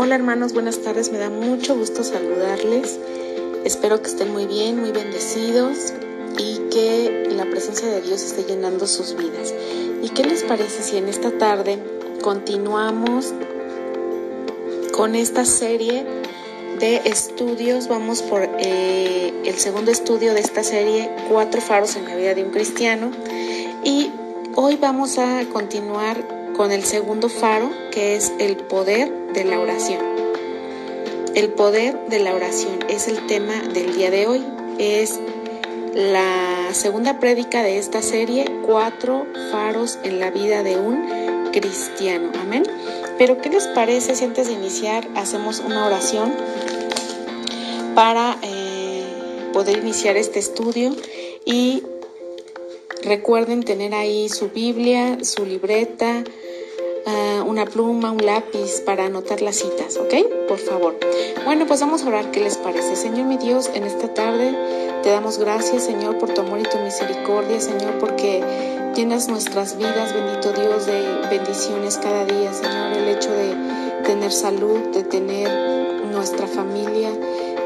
Hola hermanos, buenas tardes, me da mucho gusto saludarles. Espero que estén muy bien, muy bendecidos y que la presencia de Dios esté llenando sus vidas. ¿Y qué les parece si en esta tarde continuamos con esta serie de estudios? Vamos por eh, el segundo estudio de esta serie, Cuatro faros en la vida de un cristiano. Y hoy vamos a continuar con el segundo faro, que es el poder de la oración. El poder de la oración es el tema del día de hoy. Es la segunda prédica de esta serie, cuatro faros en la vida de un cristiano. Amén. Pero ¿qué les parece si antes de iniciar hacemos una oración para eh, poder iniciar este estudio? Y recuerden tener ahí su Biblia, su libreta, una pluma, un lápiz para anotar las citas, ¿ok? Por favor. Bueno, pues vamos a orar. ¿Qué les parece? Señor mi Dios, en esta tarde te damos gracias, Señor, por tu amor y tu misericordia, Señor, porque llenas nuestras vidas, bendito Dios, de bendiciones cada día, Señor. El hecho de tener salud, de tener nuestra familia,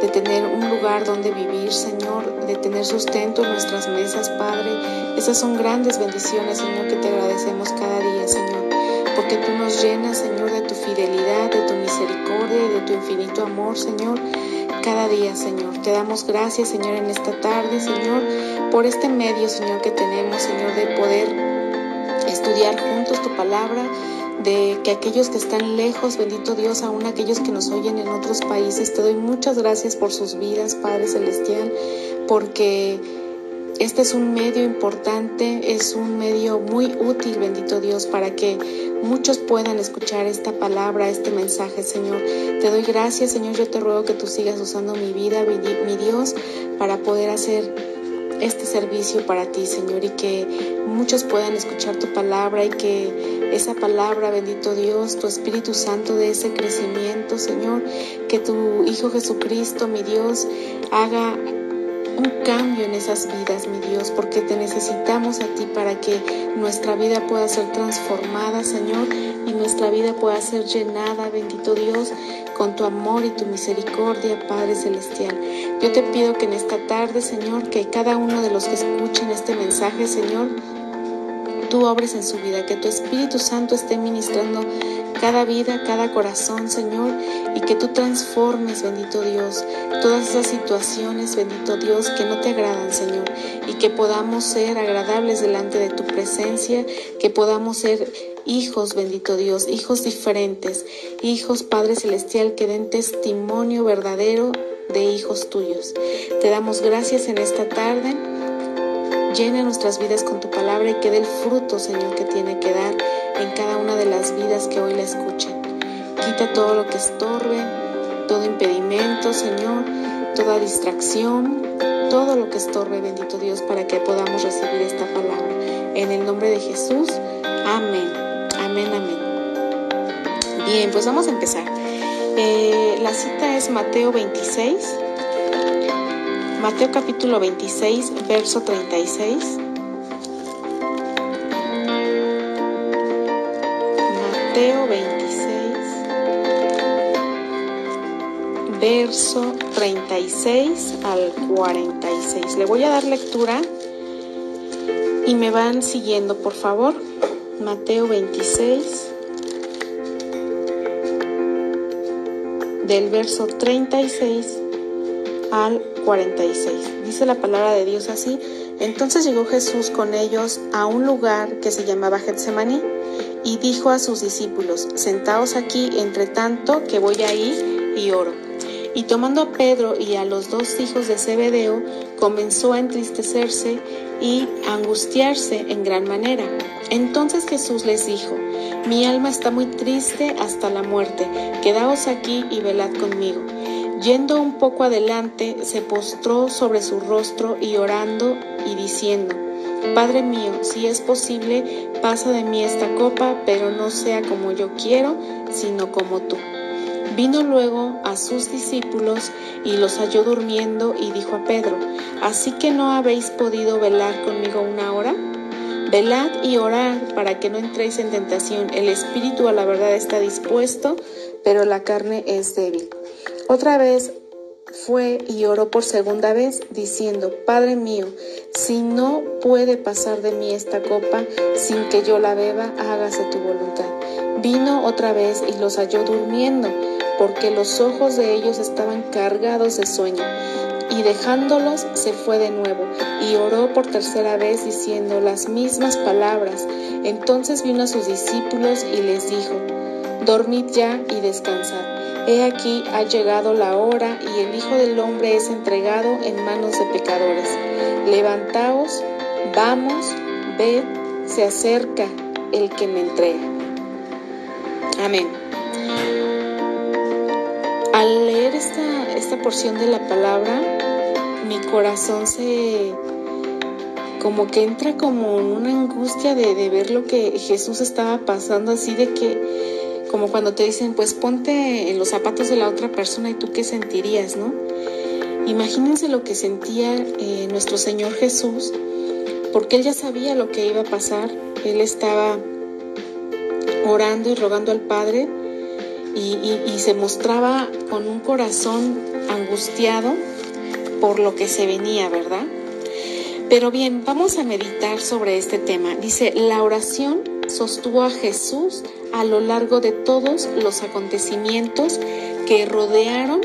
de tener un lugar donde vivir, Señor, de tener sustento en nuestras mesas, Padre. Esas son grandes bendiciones, Señor, que te agradecemos cada día, Señor porque tú nos llenas, Señor, de tu fidelidad, de tu misericordia y de tu infinito amor, Señor, cada día, Señor. Te damos gracias, Señor, en esta tarde, Señor, por este medio, Señor, que tenemos, Señor, de poder estudiar juntos tu palabra, de que aquellos que están lejos, bendito Dios, aún aquellos que nos oyen en otros países, te doy muchas gracias por sus vidas, Padre Celestial, porque este es un medio importante, es un medio muy útil, bendito Dios, para que muchos puedan escuchar esta palabra, este mensaje, Señor. Te doy gracias, Señor. Yo te ruego que tú sigas usando mi vida, mi Dios, para poder hacer este servicio para ti, Señor, y que muchos puedan escuchar tu palabra y que esa palabra, bendito Dios, tu Espíritu Santo de ese crecimiento, Señor, que tu Hijo Jesucristo, mi Dios, haga un cambio en esas vidas, mi Dios, porque te necesitamos a ti para que nuestra vida pueda ser transformada, Señor, y nuestra vida pueda ser llenada, bendito Dios, con tu amor y tu misericordia, Padre Celestial. Yo te pido que en esta tarde, Señor, que cada uno de los que escuchen este mensaje, Señor, tú obres en su vida, que tu Espíritu Santo esté ministrando cada vida, cada corazón, Señor, y que tú transformes, bendito Dios, todas esas situaciones, bendito Dios, que no te agradan, Señor, y que podamos ser agradables delante de tu presencia, que podamos ser hijos, bendito Dios, hijos diferentes, hijos, Padre Celestial, que den testimonio verdadero de hijos tuyos. Te damos gracias en esta tarde. Llena nuestras vidas con tu palabra y que dé el fruto, Señor, que tiene que dar en cada una de las vidas que hoy la escuchen. Quita todo lo que estorbe, todo impedimento, Señor, toda distracción, todo lo que estorbe, bendito Dios, para que podamos recibir esta palabra. En el nombre de Jesús, amén, amén, amén. Bien, pues vamos a empezar. Eh, la cita es Mateo 26, Mateo capítulo 26, verso 36. Mateo 26, verso 36 al 46. Le voy a dar lectura y me van siguiendo, por favor. Mateo 26, del verso 36 al 46. Dice la palabra de Dios así. Entonces llegó Jesús con ellos a un lugar que se llamaba Getsemaní y dijo a sus discípulos, sentaos aquí entre tanto que voy a ir y oro. Y tomando a Pedro y a los dos hijos de Zebedeo, comenzó a entristecerse y angustiarse en gran manera. Entonces Jesús les dijo, mi alma está muy triste hasta la muerte, quedaos aquí y velad conmigo. Yendo un poco adelante, se postró sobre su rostro y orando y diciendo, Padre mío, si es posible, pasa de mí esta copa, pero no sea como yo quiero, sino como tú. Vino luego a sus discípulos y los halló durmiendo y dijo a Pedro, ¿así que no habéis podido velar conmigo una hora? Velad y orad para que no entréis en tentación. El espíritu a la verdad está dispuesto, pero la carne es débil. Otra vez fue y oró por segunda vez, diciendo, Padre mío, si no puede pasar de mí esta copa sin que yo la beba, hágase tu voluntad. Vino otra vez y los halló durmiendo, porque los ojos de ellos estaban cargados de sueño. Y dejándolos se fue de nuevo y oró por tercera vez diciendo las mismas palabras. Entonces vino a sus discípulos y les dijo, Dormid ya y descansad. He aquí ha llegado la hora y el Hijo del Hombre es entregado en manos de pecadores. Levantaos, vamos, ved, se acerca el que me entrega. Amén. Al leer esta, esta porción de la palabra, mi corazón se como que entra como en una angustia de, de ver lo que Jesús estaba pasando, así de que como cuando te dicen, pues ponte en los zapatos de la otra persona y tú qué sentirías, ¿no? Imagínense lo que sentía eh, nuestro Señor Jesús, porque Él ya sabía lo que iba a pasar, Él estaba orando y rogando al Padre y, y se mostraba con un corazón angustiado por lo que se venía, ¿verdad? Pero bien, vamos a meditar sobre este tema. Dice, la oración sostuvo a Jesús a lo largo de todos los acontecimientos que rodearon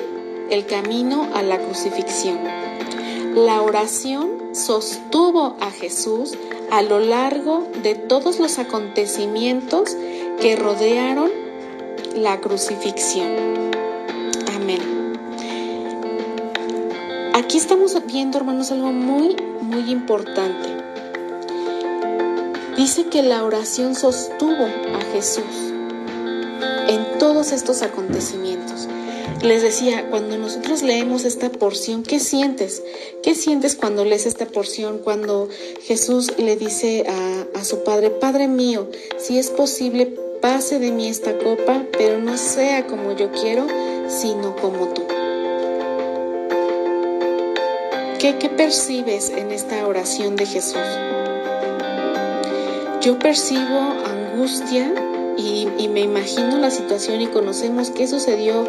el camino a la crucifixión. La oración sostuvo a Jesús a lo largo de todos los acontecimientos que rodearon la crucifixión. Amén. Aquí estamos viendo, hermanos, algo muy, muy importante. Dice que la oración sostuvo a Jesús en todos estos acontecimientos. Les decía, cuando nosotros leemos esta porción, ¿qué sientes? ¿Qué sientes cuando lees esta porción? Cuando Jesús le dice a, a, su Padre, Padre mío, si es posible, pase de mí esta copa, pero no sea como yo quiero, sino como tú. ¿Qué, qué percibes en esta oración de Jesús? Yo percibo angustia y, me imagino la situación y conocemos qué sucedió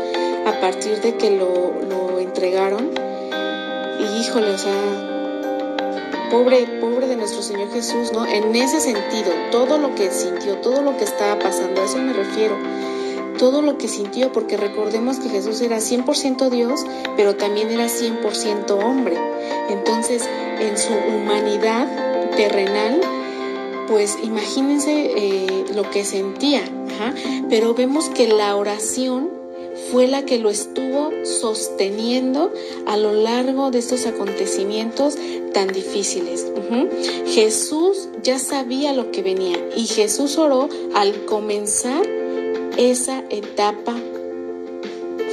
a partir de que lo, entregaron. Y híjole, o sea, pobre, pobre de nuestro Señor Jesús, ¿no? En ese sentido, todo lo que sintió, todo lo que estaba pasando, a eso me refiero. Todo lo que sintió, porque recordemos que Jesús era 100% Dios, pero también era 100% hombre. Entonces, en su humanidad terrenal, pues imagínense eh, lo que sentía, pero vemos que la oración fue la que lo estuvo sosteniendo a lo largo de estos acontecimientos tan difíciles. Jesús ya sabía lo que venía y Jesús oró al comenzar esa etapa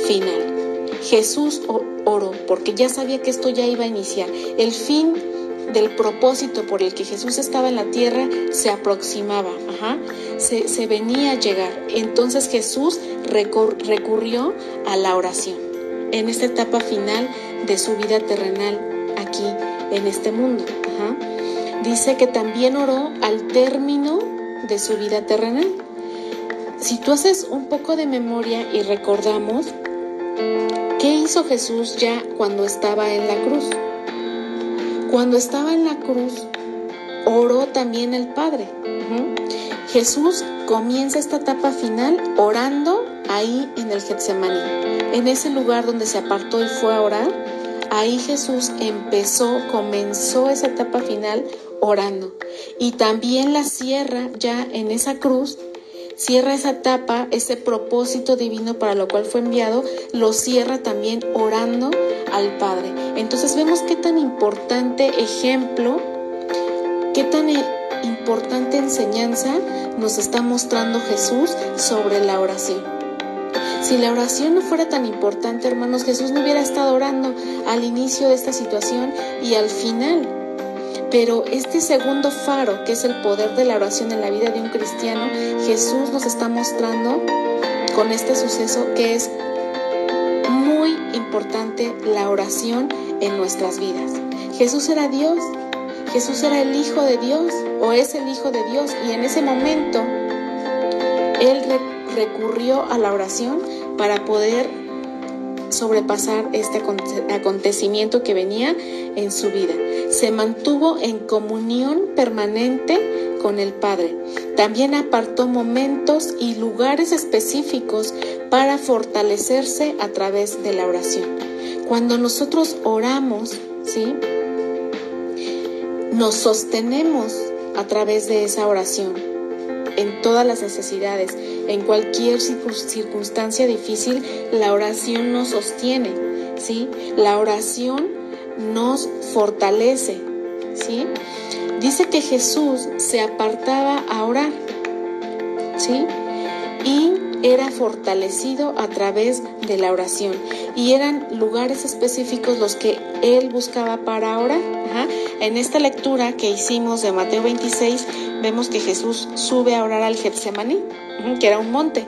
final. Jesús oró porque ya sabía que esto ya iba a iniciar. El fin del propósito por el que Jesús estaba en la tierra se aproximaba, se, venía a llegar. Entonces Jesús recurrió a la oración en esta etapa final de su vida terrenal aquí en este mundo. Dice que también oró al término de su vida terrenal. Si tú haces un poco de memoria y recordamos, ¿qué hizo Jesús ya cuando estaba en la cruz? Cuando estaba en la cruz, oró también el Padre. Jesús comienza esta etapa final orando ahí en el Getsemaní, en ese lugar donde se apartó y fue a orar. Ahí Jesús empezó, comenzó esa etapa final orando. Y también la cierra ya en esa cruz, cierra esa etapa, ese propósito divino para lo cual fue enviado, lo cierra también orando al Padre. Entonces vemos qué tan importante ejemplo, qué tan importante enseñanza nos está mostrando Jesús sobre la oración. Si la oración no fuera tan importante, hermanos, Jesús no hubiera estado orando al inicio de esta situación y al final. Pero este segundo faro, que es el poder de la oración en la vida de un cristiano, Jesús nos está mostrando con este suceso que es importante la oración en nuestras vidas. Jesús era Dios. Jesús era el Hijo de Dios o es el Hijo de Dios y en ese momento Él recurrió a la oración para poder sobrepasar este acontecimiento que venía en su vida. Se mantuvo en comunión permanente con el Padre. También apartó momentos y lugares específicos para fortalecerse a través de la oración. Cuando nosotros oramos, ¿sí? Nos sostenemos a través de esa oración en todas las necesidades, en cualquier circunstancia difícil, la oración nos sostiene, ¿sí? La oración nos fortalece, ¿sí? Dice que Jesús se apartaba a orar, ¿sí? Y era fortalecido a través de la oración. Y eran lugares específicos los que él buscaba para orar. En esta lectura que hicimos de Mateo 26, vemos que Jesús sube a orar al Getsemaní, que era un monte.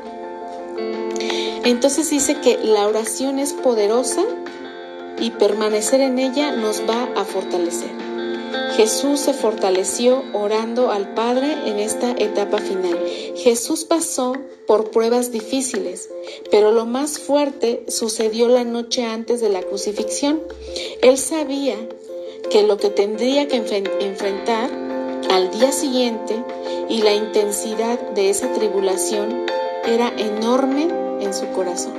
Entonces dice que la oración es poderosa y permanecer en ella nos va a fortalecer. Jesús se fortaleció orando al Padre en esta etapa final. Jesús pasó por pruebas difíciles, pero lo más fuerte sucedió la noche antes de la crucifixión. Él sabía que lo que tendría que enfrentar al día siguiente y la intensidad de esa tribulación era enorme en su corazón.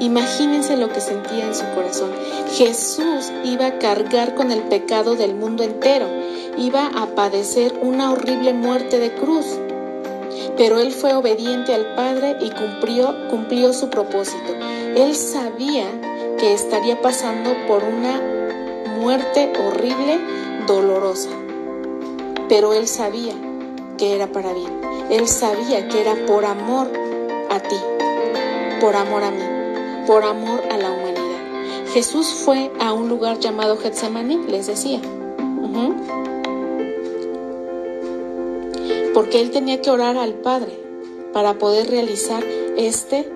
Imagínense lo que sentía en su corazón. Jesús iba a cargar con el pecado del mundo entero, iba a padecer una horrible muerte de cruz. Pero él fue obediente al Padre y cumplió, cumplió su propósito. Él sabía que estaría pasando por una muerte horrible, dolorosa. Pero él sabía que era para bien. Él sabía que era por amor a ti, por amor a mí por amor a la humanidad. Jesús fue a un lugar llamado Getsemaní, les decía. Porque él tenía que orar al Padre para poder realizar este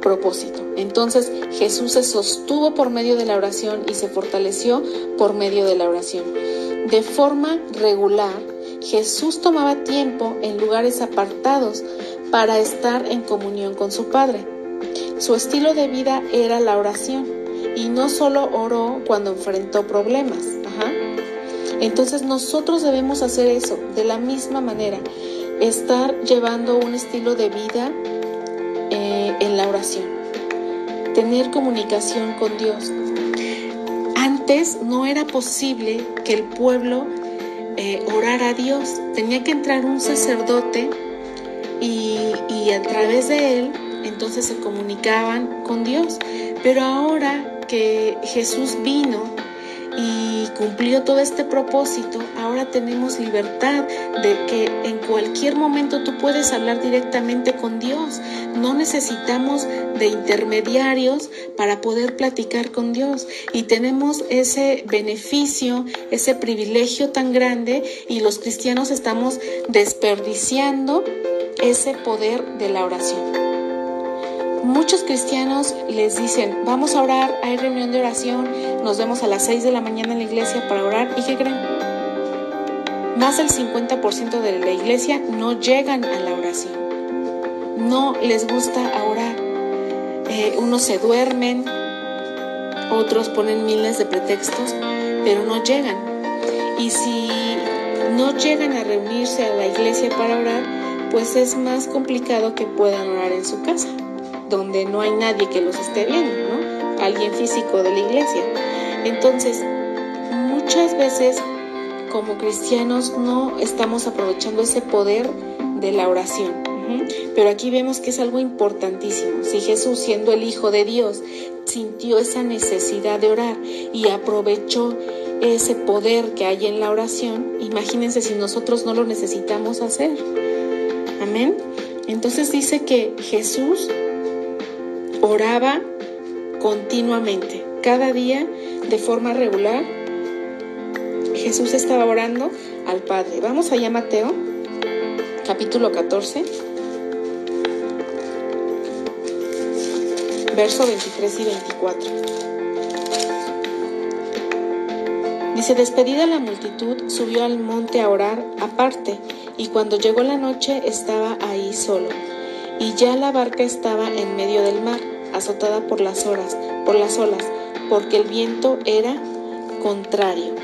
propósito. Entonces Jesús se sostuvo por medio de la oración y se fortaleció por medio de la oración. De forma regular, Jesús tomaba tiempo en lugares apartados para estar en comunión con su Padre. Su estilo de vida era la oración y no solo oró cuando enfrentó problemas. Entonces nosotros debemos hacer eso de la misma manera, estar llevando un estilo de vida eh, en la oración, tener comunicación con Dios. Antes no era posible que el pueblo eh, orara a Dios, tenía que entrar un sacerdote y, y a través de él entonces se comunicaban con Dios. Pero ahora que Jesús vino cumplió todo este propósito, ahora tenemos libertad de que en cualquier momento tú puedes hablar directamente con Dios. No necesitamos de intermediarios para poder platicar con Dios. Y tenemos ese beneficio, ese privilegio tan grande y los cristianos estamos desperdiciando ese poder de la oración. Muchos cristianos les dicen, vamos a orar, hay reunión de oración, nos vemos a las 6 de la mañana en la iglesia para orar. ¿Y qué creen? Más del 50% de la iglesia no llegan a la oración. No les gusta orar. Eh, unos se duermen, otros ponen miles de pretextos, pero no llegan. Y si no llegan a reunirse a la iglesia para orar, pues es más complicado que puedan orar en su casa donde no hay nadie que los esté viendo, ¿no? Alguien físico de la iglesia. Entonces, muchas veces como cristianos no estamos aprovechando ese poder de la oración. Pero aquí vemos que es algo importantísimo. Si Jesús, siendo el Hijo de Dios, sintió esa necesidad de orar y aprovechó ese poder que hay en la oración, imagínense si nosotros no lo necesitamos hacer. Amén. Entonces dice que Jesús oraba continuamente, cada día de forma regular. Jesús estaba orando al Padre. Vamos allá Mateo, capítulo 14, verso 23 y 24. Dice, despedida la multitud, subió al monte a orar aparte, y cuando llegó la noche estaba ahí solo. Y ya la barca estaba en medio del mar, azotada por las horas, por las olas, porque el viento era contrario.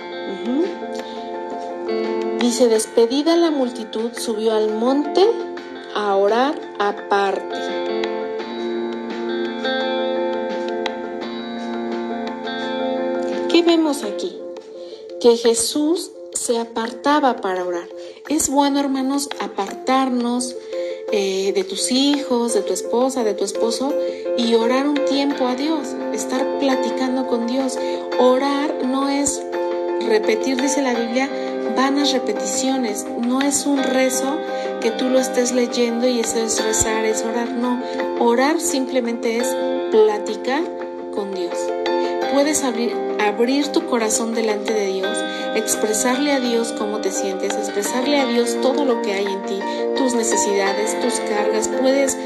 Dice, despedida la multitud, subió al monte a orar aparte. ¿Qué vemos aquí? Que Jesús se apartaba para orar. Es bueno, hermanos, apartarnos eh, de tus hijos, de tu esposa, de tu esposo y orar un tiempo a Dios, estar platicando con Dios. Orar no es repetir, dice la Biblia, vanas repeticiones, no es un rezo que tú lo estés leyendo y eso es rezar, es orar, no. Orar simplemente es platicar con Dios. Puedes abrir, abrir tu corazón delante de Dios, expresarle a Dios cómo te sientes, expresarle a Dios todo lo que hay en ti, tus necesidades, tus cargas. Puedes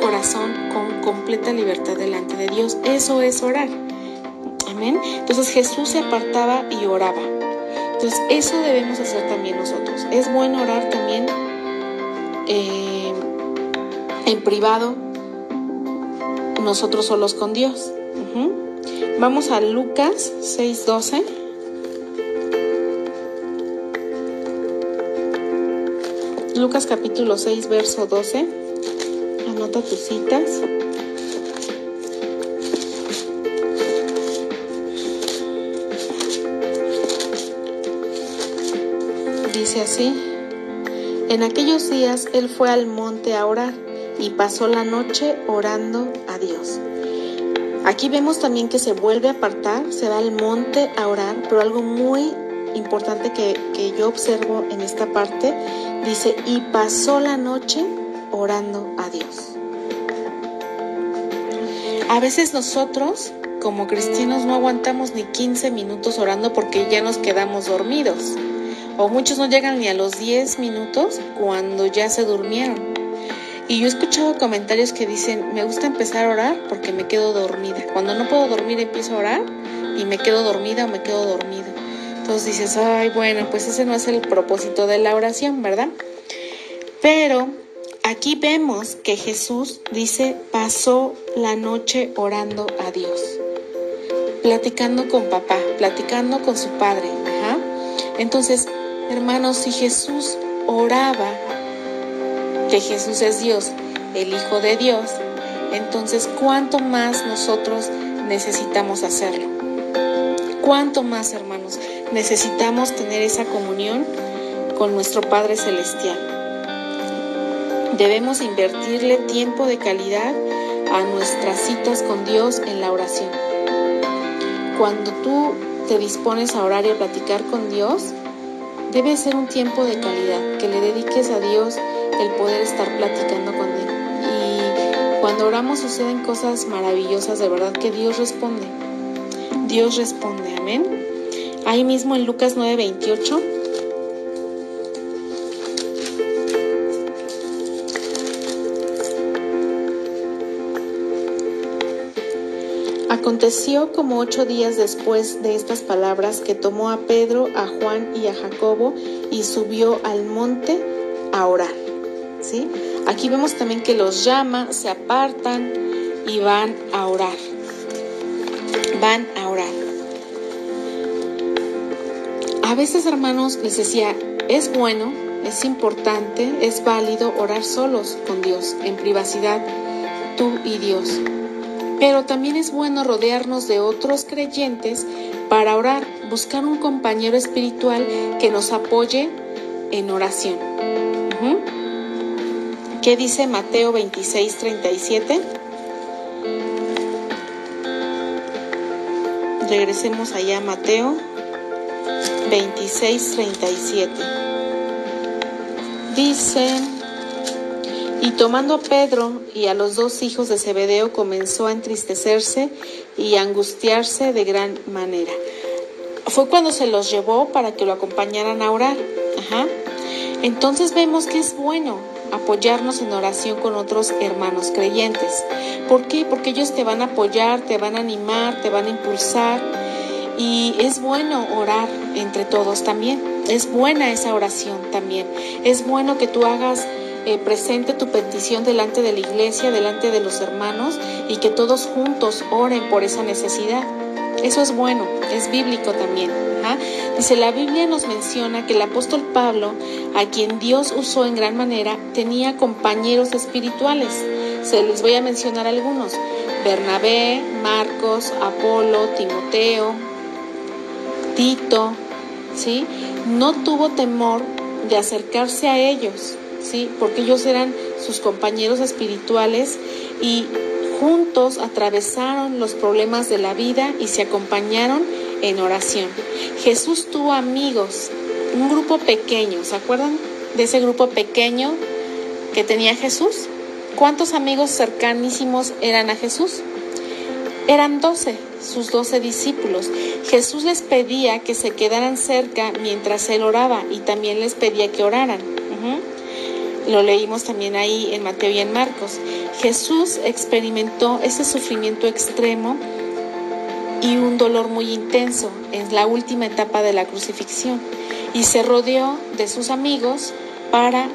corazón con completa libertad delante de Dios. Eso es orar. Amén. Entonces Jesús se apartaba y oraba. Entonces eso debemos hacer también nosotros. Es bueno orar también eh, en privado, nosotros solos con Dios. Vamos a Lucas 6:12. Lucas capítulo 6, verso 12. Anota tus citas. Dice así, en aquellos días él fue al monte a orar y pasó la noche orando a Dios. Aquí vemos también que se vuelve a apartar, se va al monte a orar, pero algo muy importante que, que yo observo en esta parte, dice, y pasó la noche orando a Dios. A veces nosotros, como cristianos, no aguantamos ni 15 minutos orando porque ya nos quedamos dormidos. O muchos no llegan ni a los 10 minutos cuando ya se durmieron. Y yo he escuchado comentarios que dicen, me gusta empezar a orar porque me quedo dormida. Cuando no puedo dormir empiezo a orar y me quedo dormida o me quedo dormido. Entonces dices, ay, bueno, pues ese no es el propósito de la oración, ¿verdad? Pero aquí vemos que Jesús dice, pasó la noche orando a Dios, platicando con papá, platicando con su padre. Entonces, hermanos, si Jesús oraba que Jesús es Dios, el Hijo de Dios, entonces cuánto más nosotros necesitamos hacerlo. Cuánto más, hermanos, necesitamos tener esa comunión con nuestro Padre Celestial. Debemos invertirle tiempo de calidad a nuestras citas con Dios en la oración. Cuando tú te dispones a orar y a platicar con Dios, debe ser un tiempo de calidad, que le dediques a Dios el poder estar platicando con Él. Y cuando oramos suceden cosas maravillosas, de verdad que Dios responde. Dios responde, amén. Ahí mismo en Lucas 9:28. Aconteció como ocho días después de estas palabras que tomó a Pedro, a Juan y a Jacobo y subió al monte a orar. Aquí vemos también que los llama, se apartan y van a orar. Van a orar. A veces, hermanos, les decía, es bueno, es importante, es válido orar solos con Dios, en privacidad, tú y Dios. Pero también es bueno rodearnos de otros creyentes para orar, buscar un compañero espiritual que nos apoye en oración. ¿Qué dice Mateo 26, 37? Regresemos allá a Mateo 26, 37. Dice, y tomando a Pedro y a los dos hijos de Zebedeo comenzó a entristecerse y a angustiarse de gran manera. Fue cuando se los llevó para que lo acompañaran a orar. Ajá. Entonces vemos que es bueno apoyarnos en oración con otros hermanos creyentes. ¿Por qué? Porque ellos te van a apoyar, te van a animar, te van a impulsar Y es bueno orar entre todos también. Es buena esa oración también. Es bueno que tú hagas eh, presente tu petición delante de la iglesia, delante de los hermanos y que todos juntos oren por esa necesidad. Eso es bueno, es bíblico también. ¿ah? Dice, la Biblia nos menciona que el apóstol Pablo, a quien Dios usó en gran manera, tenía compañeros espirituales. Se les voy a mencionar algunos. Bernabé, Marcos, Apolo, Timoteo, Tito, ¿sí? No tuvo temor de acercarse a ellos, ¿sí? Porque ellos eran sus compañeros espirituales y juntos atravesaron los problemas de la vida y se acompañaron en oración. Jesús tuvo amigos, un grupo pequeño, ¿se acuerdan de ese grupo pequeño que tenía Jesús? ¿Cuántos amigos cercanísimos eran a Jesús? Eran doce, sus doce discípulos. Jesús les pedía que se quedaran cerca mientras él oraba y también les pedía que oraran. Lo leímos también ahí en Mateo y en Marcos. Jesús experimentó ese sufrimiento extremo y un dolor muy intenso en la última etapa de la crucifixión y se rodeó de sus amigos para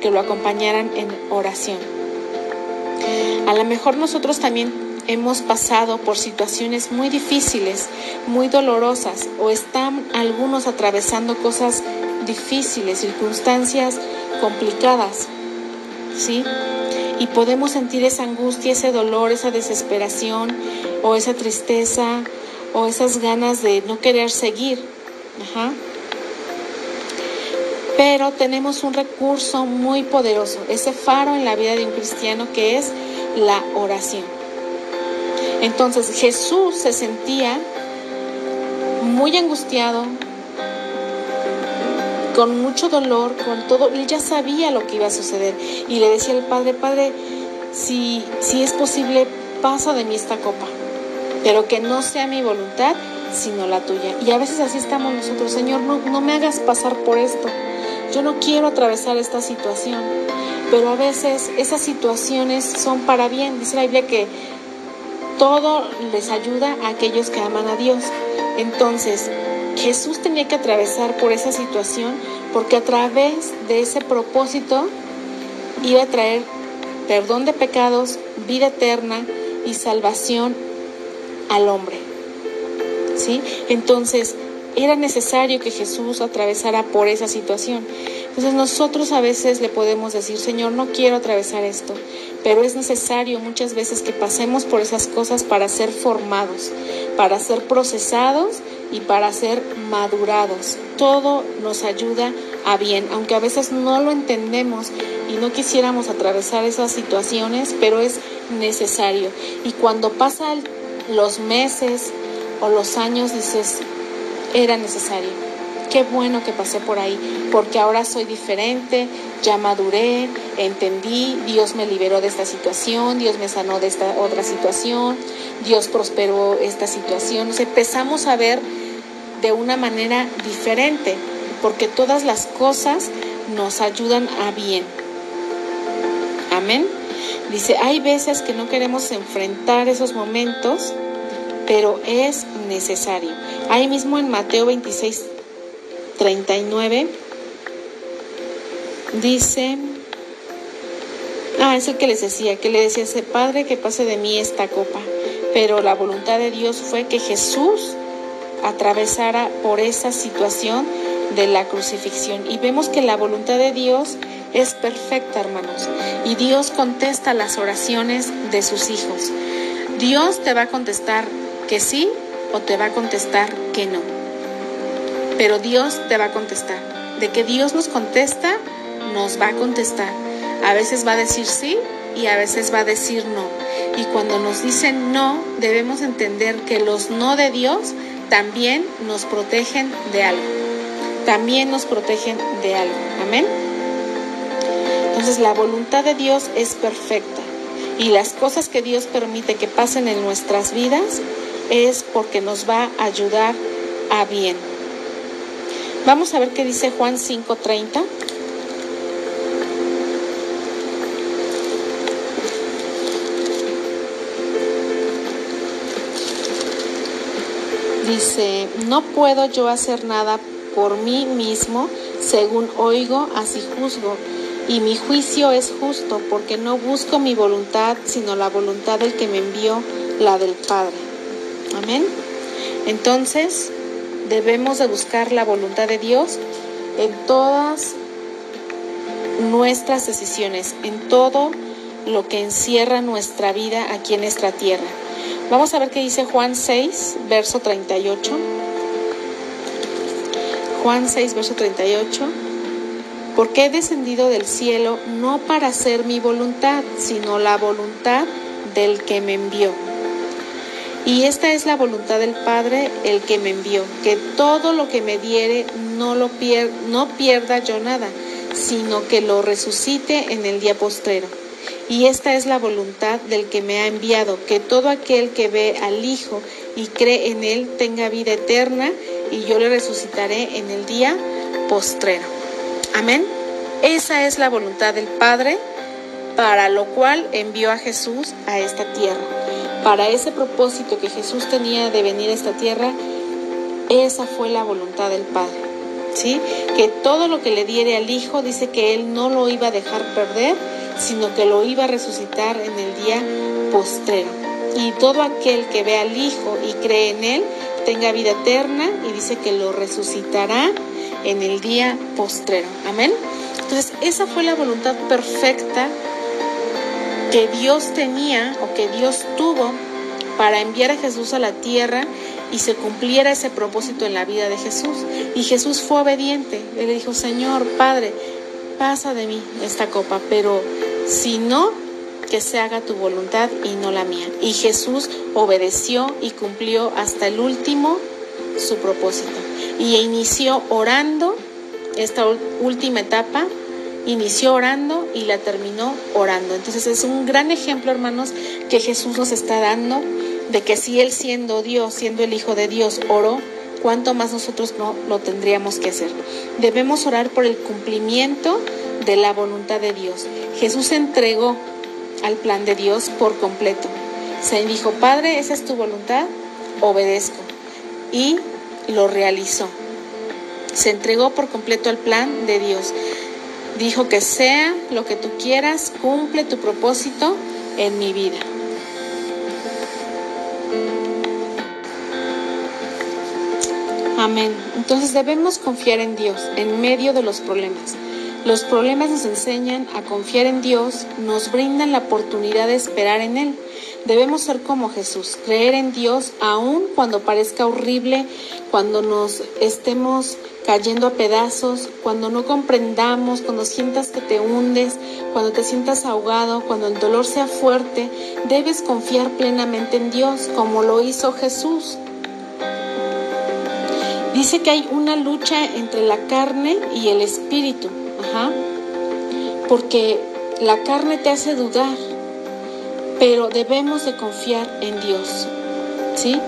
que lo acompañaran en oración. A lo mejor nosotros también hemos pasado por situaciones muy difíciles, muy dolorosas, o están algunos atravesando cosas difíciles, circunstancias complicadas, ¿sí? Y podemos sentir esa angustia, ese dolor, esa desesperación o esa tristeza o esas ganas de no querer seguir. Pero tenemos un recurso muy poderoso, ese faro en la vida de un cristiano que es la oración. Entonces Jesús se sentía muy angustiado, con mucho dolor, con todo, él ya sabía lo que iba a suceder y le decía al Padre, Padre, si, si es posible, pasa de mí esta copa, pero que no sea mi voluntad, sino la tuya. Y a veces así estamos nosotros, Señor, no, no me hagas pasar por esto, yo no quiero atravesar esta situación, pero a veces esas situaciones son para bien, dice la Biblia que todo les ayuda a aquellos que aman a Dios. Entonces, Jesús tenía que atravesar por esa situación porque a través de ese propósito iba a traer perdón de pecados, vida eterna y salvación al hombre. ¿Sí? Entonces, era necesario que Jesús atravesara por esa situación. Entonces nosotros a veces le podemos decir, Señor, no quiero atravesar esto, pero es necesario muchas veces que pasemos por esas cosas para ser formados, para ser procesados y para ser madurados. Todo nos ayuda a bien, aunque a veces no lo entendemos y no quisiéramos atravesar esas situaciones, pero es necesario. Y cuando pasan los meses o los años, dices, era necesario. Qué bueno que pasé por ahí, porque ahora soy diferente, ya maduré, entendí, Dios me liberó de esta situación, Dios me sanó de esta otra situación, Dios prosperó esta situación. empezamos a ver de una manera diferente, porque todas las cosas nos ayudan a bien. Amén. Dice, hay veces que no queremos enfrentar esos momentos, pero es necesario. Ahí mismo en Mateo 26, 39, dice, ah, es el que les decía, que le decía ese Padre que pase de mí esta copa. Pero la voluntad de Dios fue que Jesús atravesara por esa situación de la crucifixión. Y vemos que la voluntad de Dios es perfecta, hermanos. Y Dios contesta las oraciones de sus hijos. Dios te va a contestar que sí o te va a contestar que no. Pero Dios te va a contestar. De que Dios nos contesta, nos va a contestar. A veces va a decir sí y a veces va a decir no. Y cuando nos dicen no, debemos entender que los no de Dios también nos protegen de algo. También nos protegen de algo. Amén. Entonces la voluntad de Dios es perfecta y las cosas que Dios permite que pasen en nuestras vidas es porque nos va a ayudar a bien. Vamos a ver qué dice Juan 5:30. Dice, no puedo yo hacer nada por mí mismo, según oigo, así juzgo. Y mi juicio es justo, porque no busco mi voluntad, sino la voluntad del que me envió, la del Padre. Amén. Entonces, debemos de buscar la voluntad de Dios en todas nuestras decisiones, en todo lo que encierra nuestra vida aquí en esta tierra. Vamos a ver qué dice Juan 6, verso 38. Juan 6, verso 38. Porque he descendido del cielo no para hacer mi voluntad, sino la voluntad del que me envió. Y esta es la voluntad del Padre, el que me envió, que todo lo que me diere no lo pierda yo nada, sino que lo resucite en el día postrero. Y esta es la voluntad del que me ha enviado, que todo aquel que ve al Hijo y cree en Él tenga vida eterna, y yo le resucitaré en el día postrero. Amén. Esa es la voluntad del Padre, para lo cual envió a Jesús a esta tierra. Para ese propósito que Jesús tenía de venir a esta tierra, esa fue la voluntad del Padre. ¿Sí? Que todo lo que le diere al Hijo dice que Él no lo iba a dejar perder, sino que lo iba a resucitar en el día postrero. Y todo aquel que ve al Hijo y cree en Él tenga vida eterna y dice que lo resucitará en el día postrero. Amén. Entonces, esa fue la voluntad perfecta que Dios tenía o que Dios tuvo para enviar a Jesús a la tierra y se cumpliera ese propósito en la vida de Jesús. Y Jesús fue obediente. Él le dijo, Señor, Padre, pasa de mí esta copa, pero si no, que se haga tu voluntad y no la mía. Y Jesús obedeció y cumplió hasta el último su propósito. Y inició orando esta última etapa, inició orando y la terminó orando. Entonces es un gran ejemplo, hermanos, que Jesús nos está dando de que si Él siendo Dios, siendo el Hijo de Dios, oró, cuánto más nosotros no lo tendríamos que hacer. Debemos orar por el cumplimiento de la voluntad de Dios. Jesús se entregó al plan de Dios por completo. Se dijo, Padre, esa es tu voluntad, obedezco. Y lo realizó. Se entregó por completo al plan de Dios. Dijo que sea lo que tú quieras, cumple tu propósito en mi vida. Amén. Entonces debemos confiar en Dios en medio de los problemas. Los problemas nos enseñan a confiar en Dios, nos brindan la oportunidad de esperar en Él. Debemos ser como Jesús, creer en Dios aun cuando parezca horrible, cuando nos estemos cayendo a pedazos, cuando no comprendamos, cuando sientas que te hundes, cuando te sientas ahogado, cuando el dolor sea fuerte, debes confiar plenamente en Dios como lo hizo Jesús. Dice que hay una lucha entre la carne y el espíritu. Porque la carne te hace dudar, pero debemos de confiar en Dios. ¿Sí?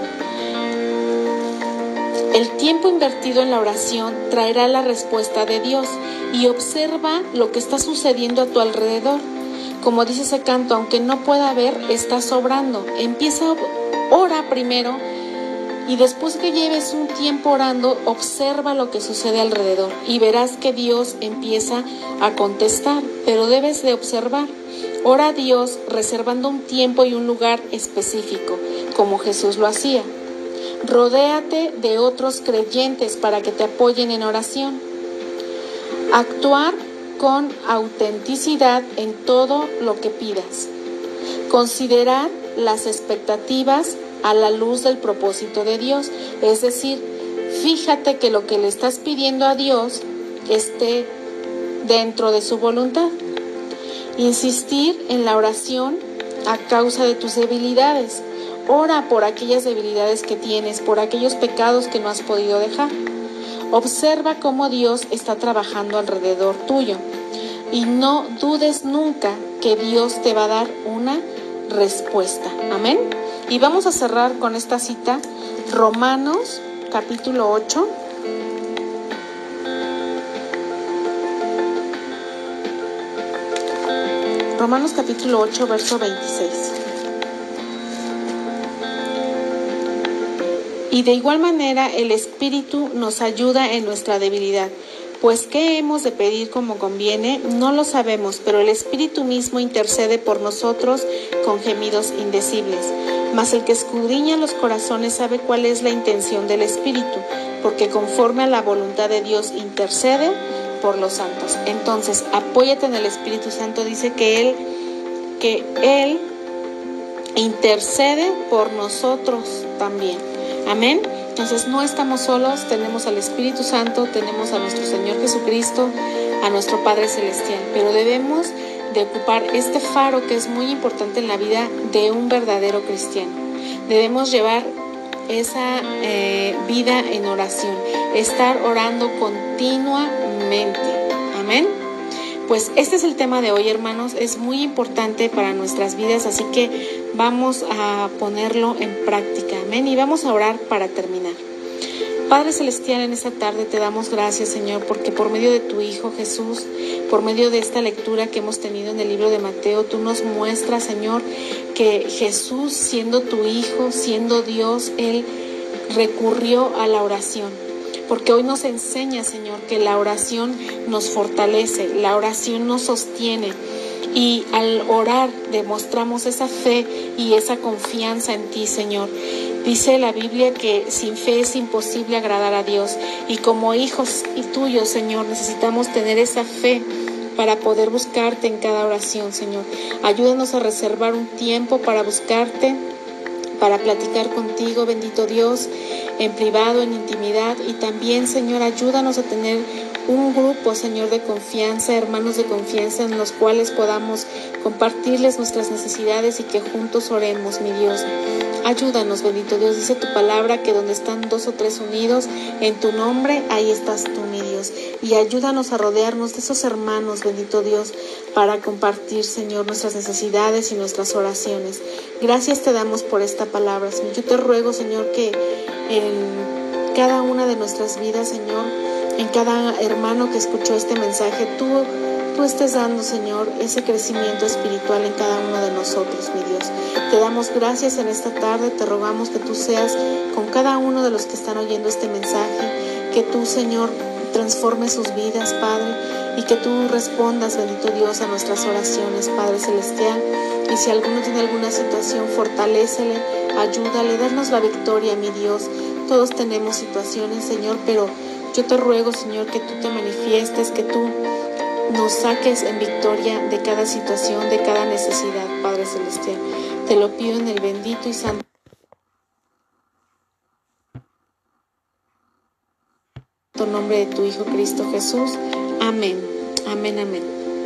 El tiempo invertido en la oración traerá la respuesta de Dios y observa lo que está sucediendo a tu alrededor. Como dice ese canto, aunque no pueda ver, está sobrando. Empieza, ora primero y después que lleves un tiempo orando, observa lo que sucede alrededor y verás que Dios empieza a contestar, pero debes de observar. Ora a Dios reservando un tiempo y un lugar específico, como Jesús lo hacía. Rodéate de otros creyentes para que te apoyen en oración. Actuar con autenticidad en todo lo que pidas. Considerar las expectativas a la luz del propósito de Dios. Es decir, fíjate que lo que le estás pidiendo a Dios esté dentro de su voluntad. Insistir en la oración a causa de tus debilidades. Ora por aquellas debilidades que tienes, por aquellos pecados que no has podido dejar. Observa cómo Dios está trabajando alrededor tuyo y no dudes nunca que Dios te va a dar una respuesta. Amén. Y vamos a cerrar con esta cita, Romanos capítulo 8. Romanos capítulo 8, verso 26. Y de igual manera el Espíritu nos ayuda en nuestra debilidad. Pues qué hemos de pedir como conviene, no lo sabemos, pero el Espíritu mismo intercede por nosotros con gemidos indecibles. Mas el que escudriña los corazones sabe cuál es la intención del Espíritu, porque conforme a la voluntad de Dios intercede por los santos. Entonces, apóyate en el Espíritu Santo, dice que Él, que Él intercede por nosotros también. Amén. Entonces no estamos solos, tenemos al Espíritu Santo, tenemos a nuestro Señor Jesucristo, a nuestro Padre Celestial, pero debemos de ocupar este faro que es muy importante en la vida de un verdadero cristiano. Debemos llevar esa eh, vida en oración, estar orando continuamente. Amén. Pues este es el tema de hoy, hermanos. Es muy importante para nuestras vidas, así que vamos a ponerlo en práctica. Amén. Y vamos a orar para terminar. Padre Celestial, en esta tarde te damos gracias, Señor, porque por medio de tu Hijo Jesús, por medio de esta lectura que hemos tenido en el libro de Mateo, tú nos muestras, Señor, que Jesús, siendo tu Hijo, siendo Dios, Él recurrió a la oración. Porque hoy nos enseña, Señor, que la oración nos fortalece, la oración nos sostiene. Y al orar demostramos esa fe y esa confianza en ti, Señor. Dice la Biblia que sin fe es imposible agradar a Dios y como hijos y tuyos, Señor, necesitamos tener esa fe para poder buscarte en cada oración, Señor. Ayúdanos a reservar un tiempo para buscarte, para platicar contigo, bendito Dios, en privado, en intimidad y también, Señor, ayúdanos a tener un grupo, Señor, de confianza, hermanos de confianza en los cuales podamos compartirles nuestras necesidades y que juntos oremos, mi Dios. Ayúdanos, bendito Dios. Dice tu palabra que donde están dos o tres unidos en tu nombre, ahí estás tú, mi Dios. Y ayúdanos a rodearnos de esos hermanos, bendito Dios, para compartir, Señor, nuestras necesidades y nuestras oraciones. Gracias te damos por esta palabra, Señor. Yo te ruego, Señor, que en cada una de nuestras vidas, Señor, en cada hermano que escuchó este mensaje, tú, tú estés dando, Señor, ese crecimiento espiritual en cada uno de nosotros, mi Dios. Te damos gracias en esta tarde, te rogamos que tú seas con cada uno de los que están oyendo este mensaje, que tú, Señor, transformes sus vidas, Padre, y que tú respondas, bendito Dios, a nuestras oraciones, Padre Celestial. Y si alguno tiene alguna situación, fortalécele, ayúdale, darnos la victoria, mi Dios. Todos tenemos situaciones, Señor, pero yo te ruego, Señor, que tú te manifiestes, que tú nos saques en victoria de cada situación, de cada necesidad, Padre Celestial. Te lo pido en el bendito y santo nombre de tu Hijo Cristo Jesús. Amén. Amén, amén.